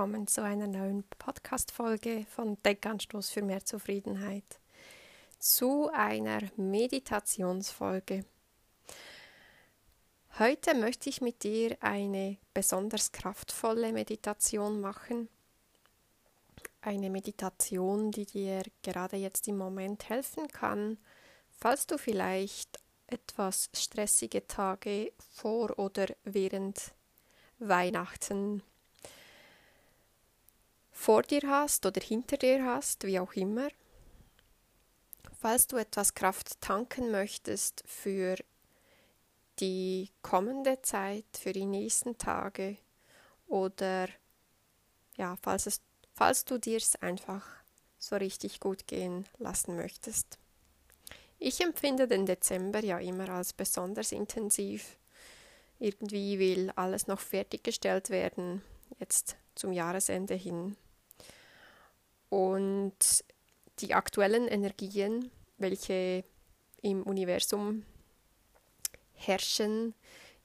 willkommen zu einer neuen Podcast-Folge von Denkanstoß für mehr Zufriedenheit. Zu einer Meditationsfolge. Heute möchte ich mit dir eine besonders kraftvolle Meditation machen. Eine Meditation, die dir gerade jetzt im Moment helfen kann, falls du vielleicht etwas stressige Tage vor oder während Weihnachten vor dir hast oder hinter dir hast, wie auch immer. Falls du etwas Kraft tanken möchtest für die kommende Zeit, für die nächsten Tage oder ja, falls, es, falls du dir es einfach so richtig gut gehen lassen möchtest. Ich empfinde den Dezember ja immer als besonders intensiv. Irgendwie will alles noch fertiggestellt werden, jetzt zum Jahresende hin. Und die aktuellen Energien, welche im Universum herrschen,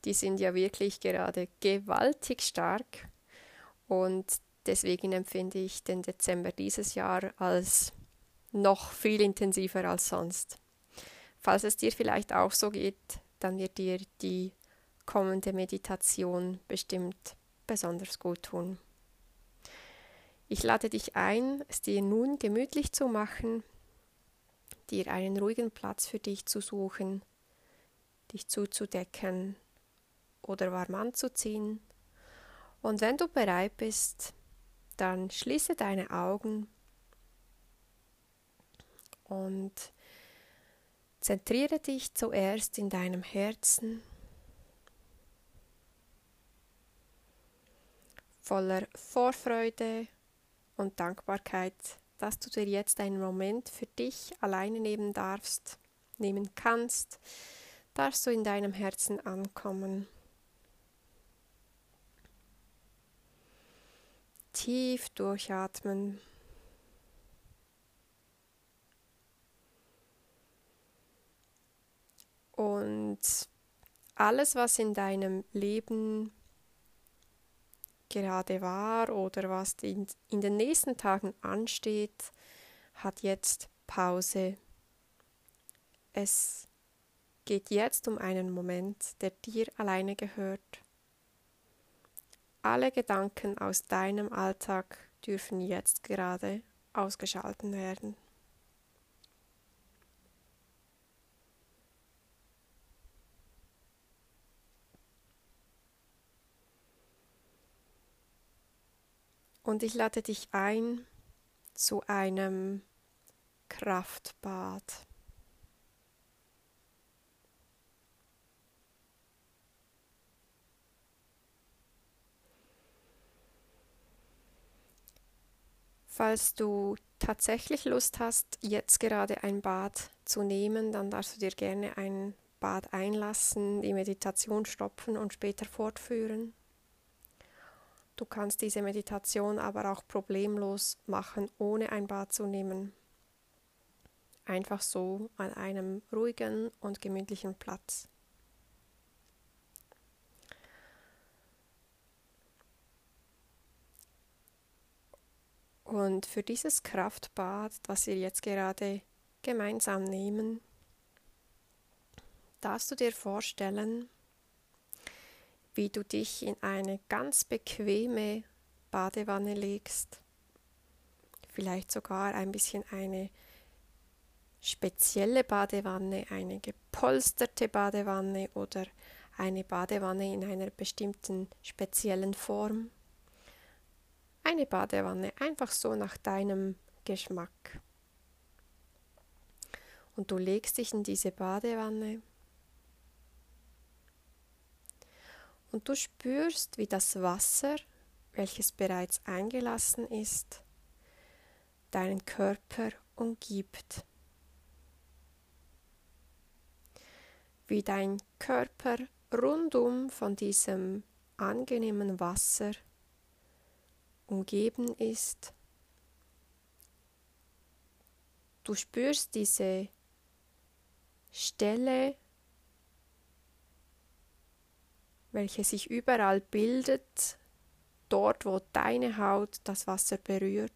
die sind ja wirklich gerade gewaltig stark. Und deswegen empfinde ich den Dezember dieses Jahr als noch viel intensiver als sonst. Falls es dir vielleicht auch so geht, dann wird dir die kommende Meditation bestimmt besonders gut tun. Ich lade dich ein, es dir nun gemütlich zu machen, dir einen ruhigen Platz für dich zu suchen, dich zuzudecken oder warm anzuziehen. Und wenn du bereit bist, dann schließe deine Augen und zentriere dich zuerst in deinem Herzen voller Vorfreude und Dankbarkeit, dass du dir jetzt einen Moment für dich alleine nehmen darfst, nehmen kannst, darfst du in deinem Herzen ankommen. Tief durchatmen. Und alles, was in deinem Leben gerade war oder was in, in den nächsten Tagen ansteht, hat jetzt Pause. Es geht jetzt um einen Moment, der dir alleine gehört. Alle Gedanken aus deinem Alltag dürfen jetzt gerade ausgeschalten werden. Und ich lade dich ein zu einem Kraftbad. Falls du tatsächlich Lust hast, jetzt gerade ein Bad zu nehmen, dann darfst du dir gerne ein Bad einlassen, die Meditation stoppen und später fortführen. Du kannst diese Meditation aber auch problemlos machen, ohne ein Bad zu nehmen. Einfach so an einem ruhigen und gemütlichen Platz. Und für dieses Kraftbad, das wir jetzt gerade gemeinsam nehmen, darfst du dir vorstellen, wie du dich in eine ganz bequeme Badewanne legst, vielleicht sogar ein bisschen eine spezielle Badewanne, eine gepolsterte Badewanne oder eine Badewanne in einer bestimmten speziellen Form. Eine Badewanne einfach so nach deinem Geschmack. Und du legst dich in diese Badewanne und du spürst, wie das Wasser, welches bereits eingelassen ist, deinen Körper umgibt. Wie dein Körper rundum von diesem angenehmen Wasser umgeben ist. Du spürst diese Stelle welche sich überall bildet, dort, wo deine Haut das Wasser berührt.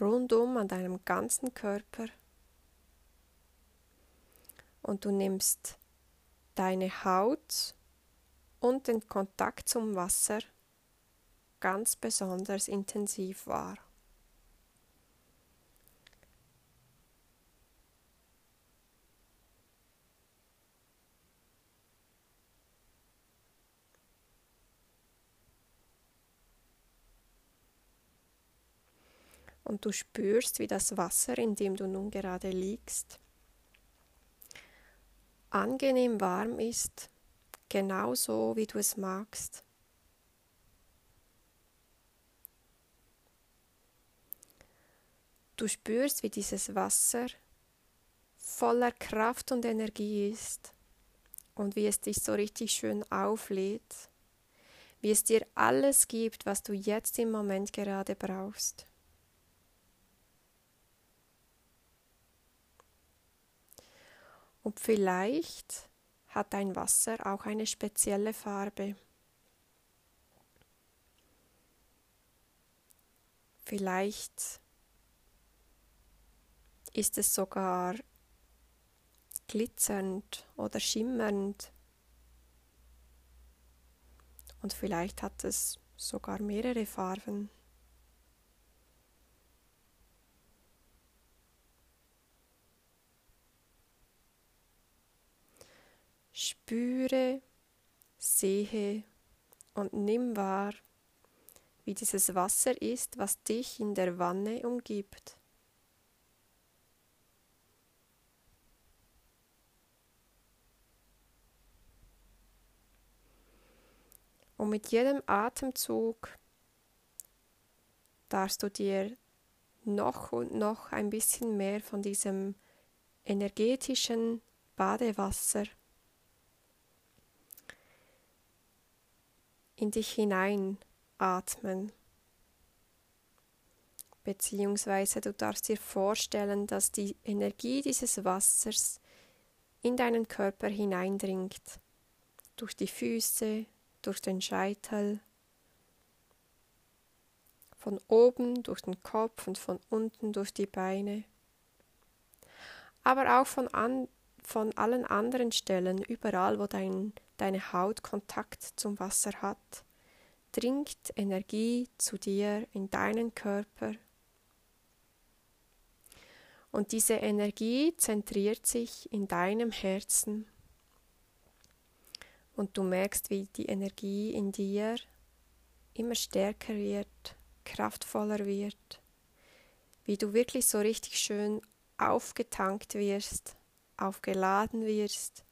Rundum an deinem ganzen Körper. Und du nimmst deine Haut und den Kontakt zum Wasser ganz besonders intensiv wahr. Und du spürst, wie das Wasser, in dem du nun gerade liegst, angenehm warm ist, genauso wie du es magst. Du spürst, wie dieses Wasser voller Kraft und Energie ist und wie es dich so richtig schön auflädt, wie es dir alles gibt, was du jetzt im Moment gerade brauchst. Und vielleicht hat dein Wasser auch eine spezielle Farbe. Vielleicht ist es sogar glitzernd oder schimmernd. Und vielleicht hat es sogar mehrere Farben. Spüre, sehe und nimm wahr, wie dieses Wasser ist, was dich in der Wanne umgibt. Und mit jedem Atemzug darfst du dir noch und noch ein bisschen mehr von diesem energetischen Badewasser in dich hinein atmen. Beziehungsweise du darfst dir vorstellen, dass die Energie dieses Wassers in deinen Körper hineindringt, durch die Füße, durch den Scheitel, von oben durch den Kopf und von unten durch die Beine, aber auch von, an, von allen anderen Stellen, überall, wo dein deine Haut Kontakt zum Wasser hat, dringt Energie zu dir in deinen Körper. Und diese Energie zentriert sich in deinem Herzen. Und du merkst, wie die Energie in dir immer stärker wird, kraftvoller wird, wie du wirklich so richtig schön aufgetankt wirst, aufgeladen wirst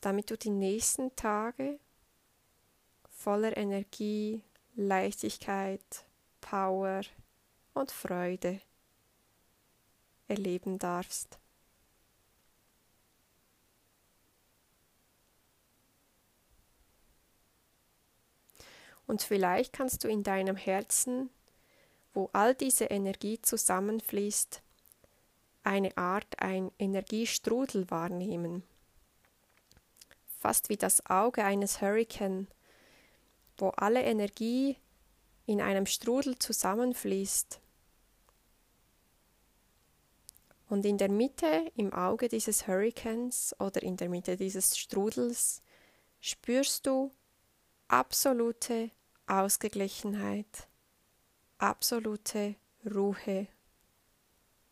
damit du die nächsten Tage voller Energie, Leichtigkeit, Power und Freude erleben darfst. Und vielleicht kannst du in deinem Herzen, wo all diese Energie zusammenfließt, eine Art ein Energiestrudel wahrnehmen fast wie das Auge eines Hurrikan, wo alle Energie in einem Strudel zusammenfließt. Und in der Mitte, im Auge dieses Hurrikans oder in der Mitte dieses Strudels, spürst du absolute Ausgeglichenheit, absolute Ruhe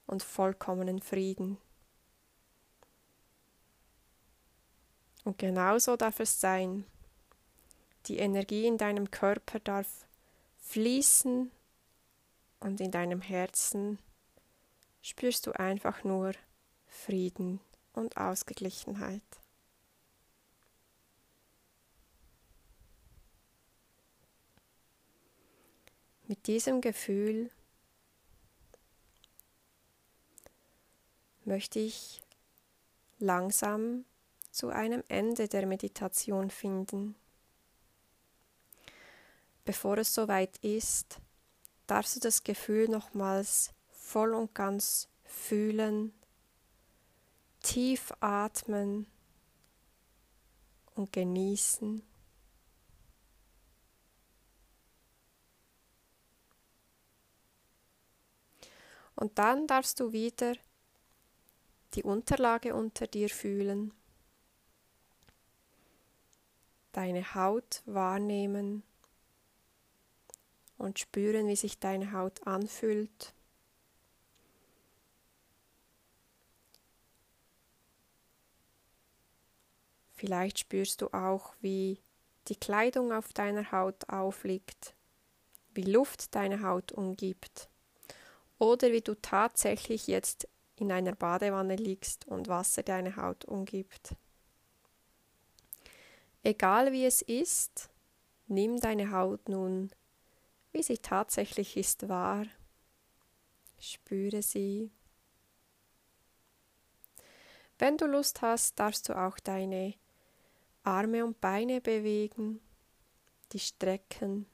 und vollkommenen Frieden. Und genauso darf es sein. Die Energie in deinem Körper darf fließen und in deinem Herzen spürst du einfach nur Frieden und Ausgeglichenheit. Mit diesem Gefühl möchte ich langsam zu einem Ende der Meditation finden. Bevor es soweit ist, darfst du das Gefühl nochmals voll und ganz fühlen, tief atmen und genießen. Und dann darfst du wieder die Unterlage unter dir fühlen, deine Haut wahrnehmen und spüren, wie sich deine Haut anfühlt. Vielleicht spürst du auch, wie die Kleidung auf deiner Haut aufliegt, wie Luft deine Haut umgibt oder wie du tatsächlich jetzt in einer Badewanne liegst und Wasser deine Haut umgibt. Egal wie es ist, nimm deine Haut nun, wie sie tatsächlich ist, wahr. Spüre sie. Wenn du Lust hast, darfst du auch deine Arme und Beine bewegen, die strecken.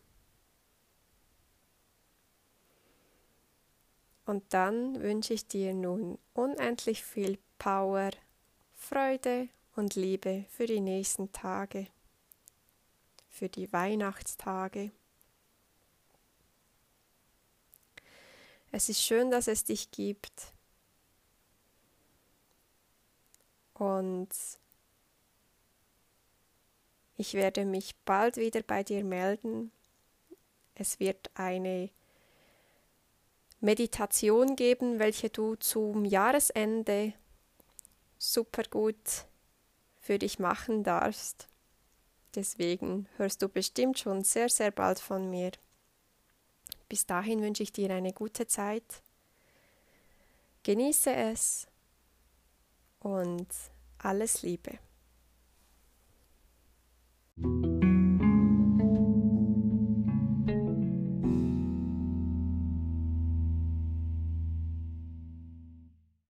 Und dann wünsche ich dir nun unendlich viel Power, Freude und Liebe für die nächsten Tage, für die Weihnachtstage. Es ist schön, dass es dich gibt. Und ich werde mich bald wieder bei dir melden. Es wird eine Meditation geben, welche du zum Jahresende super gut für dich machen darfst. Deswegen hörst du bestimmt schon sehr, sehr bald von mir. Bis dahin wünsche ich dir eine gute Zeit. Genieße es und alles Liebe.